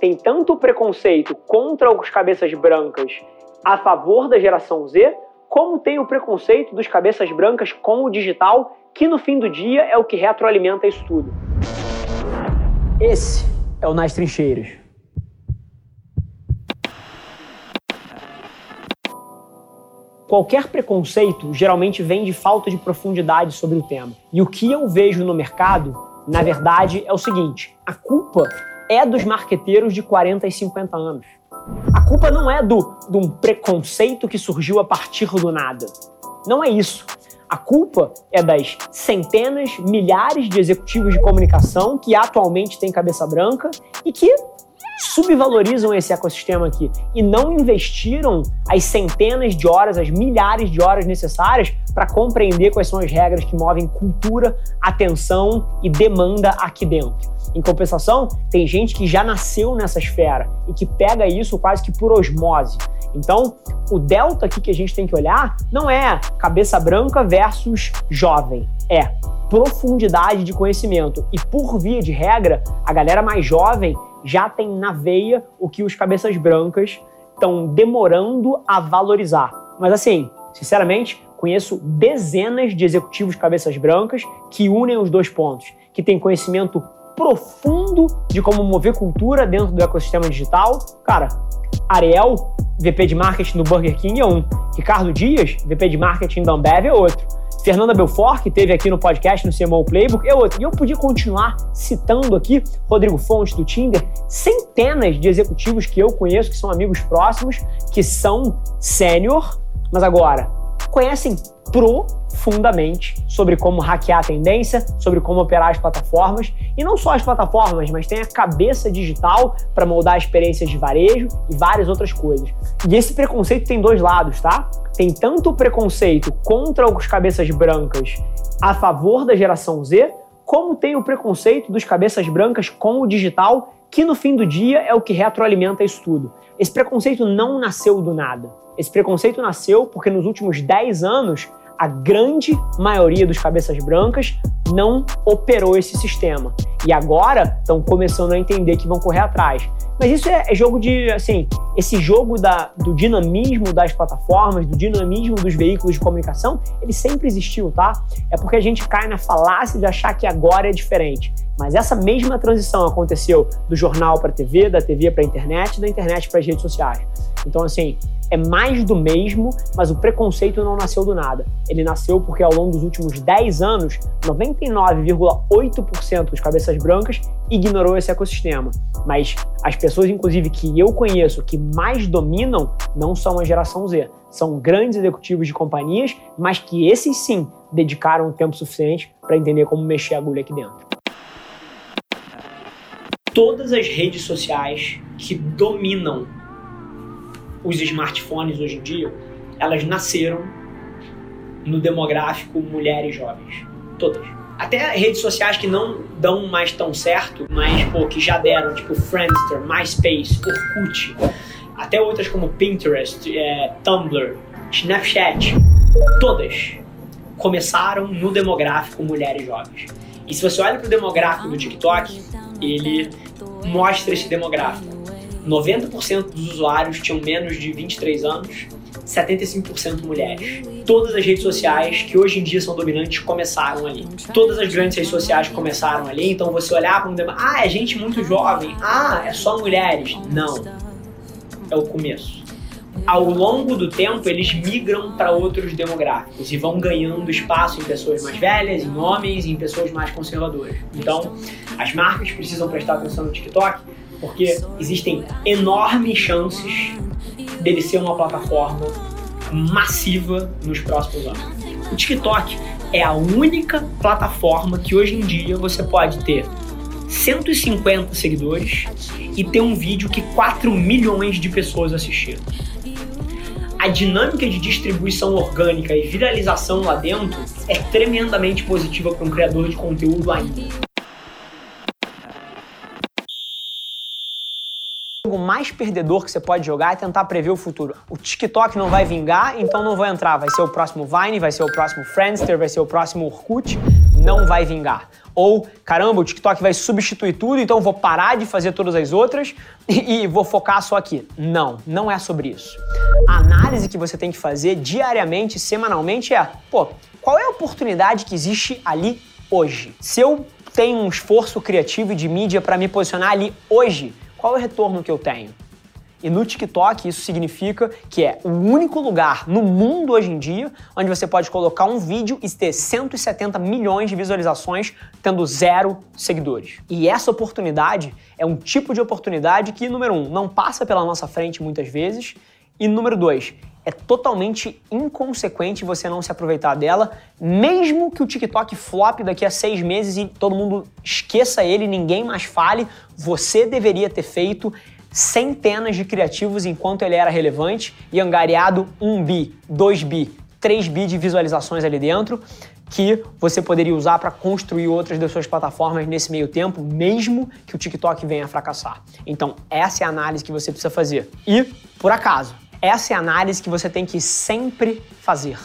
tem tanto preconceito contra os cabeças brancas a favor da geração Z, como tem o preconceito dos cabeças brancas com o digital, que no fim do dia é o que retroalimenta isso tudo. Esse é o Nas Trincheiras. Qualquer preconceito geralmente vem de falta de profundidade sobre o tema. E o que eu vejo no mercado, na verdade, é o seguinte: a culpa é dos marqueteiros de 40 e 50 anos. A culpa não é do, de um preconceito que surgiu a partir do nada. Não é isso. A culpa é das centenas, milhares de executivos de comunicação que atualmente têm cabeça branca e que subvalorizam esse ecossistema aqui e não investiram as centenas de horas, as milhares de horas necessárias para compreender quais são as regras que movem cultura, atenção e demanda aqui dentro. Em compensação, tem gente que já nasceu nessa esfera e que pega isso quase que por osmose. Então, o delta aqui que a gente tem que olhar não é cabeça branca versus jovem, é profundidade de conhecimento. E por via de regra, a galera mais jovem já tem na veia o que os cabeças brancas estão demorando a valorizar. Mas assim, sinceramente, conheço dezenas de executivos cabeças brancas que unem os dois pontos, que têm conhecimento profundo de como mover cultura dentro do ecossistema digital. Cara, Ariel, VP de marketing do Burger King é um. Ricardo Dias, VP de marketing da Ambev é outro. Fernanda Belfort, que teve aqui no podcast no CMO Playbook, outro. E eu podia continuar citando aqui Rodrigo Fontes do Tinder, centenas de executivos que eu conheço, que são amigos próximos, que são sênior, mas agora conhecem profundamente sobre como hackear a tendência, sobre como operar as plataformas e não só as plataformas, mas tem a cabeça digital para moldar experiências de varejo e várias outras coisas. E esse preconceito tem dois lados, tá? Tem tanto o preconceito contra os cabeças brancas a favor da geração Z, como tem o preconceito dos cabeças brancas com o digital, que no fim do dia é o que retroalimenta isso tudo. Esse preconceito não nasceu do nada. Esse preconceito nasceu porque nos últimos 10 anos a grande maioria dos cabeças brancas não operou esse sistema. E agora estão começando a entender que vão correr atrás. Mas isso é, é jogo de, assim, esse jogo da, do dinamismo das plataformas, do dinamismo dos veículos de comunicação, ele sempre existiu, tá? É porque a gente cai na falácia de achar que agora é diferente. Mas essa mesma transição aconteceu do jornal para a TV, da TV para a internet, da internet para as redes sociais. Então, assim, é mais do mesmo, mas o preconceito não nasceu do nada. Ele nasceu porque ao longo dos últimos 10 anos, 99,8% dos cabeças brancas ignorou esse ecossistema. Mas as pessoas, inclusive, que eu conheço que mais dominam não são a geração Z. São grandes executivos de companhias, mas que esses sim dedicaram tempo suficiente para entender como mexer a agulha aqui dentro. Todas as redes sociais que dominam os smartphones hoje em dia, elas nasceram no demográfico mulheres jovens. Todas. Até redes sociais que não dão mais tão certo, mas pô, que já deram, tipo Friendster, MySpace, Orkut, até outras como Pinterest, é, Tumblr, Snapchat, todas começaram no demográfico mulheres jovens. E se você olha para o demográfico do TikTok, ele mostra esse demográfico. 90% dos usuários tinham menos de 23 anos, 75% mulheres. Todas as redes sociais que hoje em dia são dominantes começaram ali. Todas as grandes redes sociais começaram ali, então você olhar para um ah, é gente muito jovem, ah, é só mulheres. Não. É o começo. Ao longo do tempo, eles migram para outros demográficos e vão ganhando espaço em pessoas mais velhas, em homens, em pessoas mais conservadoras. Então, as marcas precisam prestar atenção no TikTok porque existem enormes chances dele ser uma plataforma massiva nos próximos anos. O TikTok é a única plataforma que hoje em dia você pode ter 150 seguidores e ter um vídeo que 4 milhões de pessoas assistiram. A dinâmica de distribuição orgânica e viralização lá dentro é tremendamente positiva para um criador de conteúdo ainda. Jogo mais perdedor que você pode jogar é tentar prever o futuro. O TikTok não vai vingar, então não vou entrar. Vai ser o próximo Vine, vai ser o próximo Friendster, vai ser o próximo Orkut. Não vai vingar. Ou, caramba, o TikTok vai substituir tudo, então vou parar de fazer todas as outras e, e vou focar só aqui. Não, não é sobre isso. A análise que você tem que fazer diariamente, semanalmente é, pô, qual é a oportunidade que existe ali hoje? Se eu tenho um esforço criativo de mídia para me posicionar ali hoje, qual é o retorno que eu tenho? E no TikTok isso significa que é o único lugar no mundo hoje em dia onde você pode colocar um vídeo e ter 170 milhões de visualizações tendo zero seguidores. E essa oportunidade é um tipo de oportunidade que, número um, não passa pela nossa frente muitas vezes, e número dois, é totalmente inconsequente você não se aproveitar dela, mesmo que o TikTok flop daqui a seis meses e todo mundo esqueça ele, ninguém mais fale, você deveria ter feito centenas de criativos enquanto ele era relevante e angariado 1 bi, 2 bi, 3 bi de visualizações ali dentro que você poderia usar para construir outras das suas plataformas nesse meio tempo, mesmo que o TikTok venha a fracassar. Então, essa é a análise que você precisa fazer. E, por acaso, essa é a análise que você tem que sempre fazer.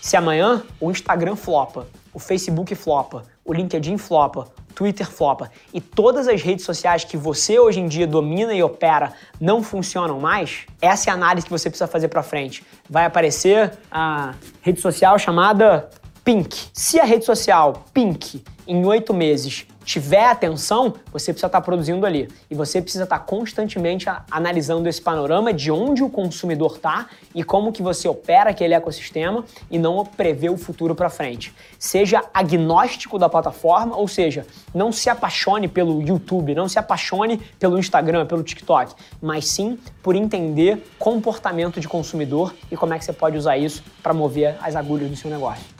Se amanhã o Instagram flopa, o Facebook flopa, o LinkedIn flopa, Twitter flopa e todas as redes sociais que você hoje em dia domina e opera não funcionam mais, essa é a análise que você precisa fazer para frente. Vai aparecer a rede social chamada Pink. Se a rede social Pink em oito meses tiver atenção, você precisa estar produzindo ali. E você precisa estar constantemente analisando esse panorama de onde o consumidor está e como que você opera aquele ecossistema e não prever o futuro para frente. Seja agnóstico da plataforma, ou seja, não se apaixone pelo YouTube, não se apaixone pelo Instagram, pelo TikTok, mas sim por entender comportamento de consumidor e como é que você pode usar isso para mover as agulhas do seu negócio.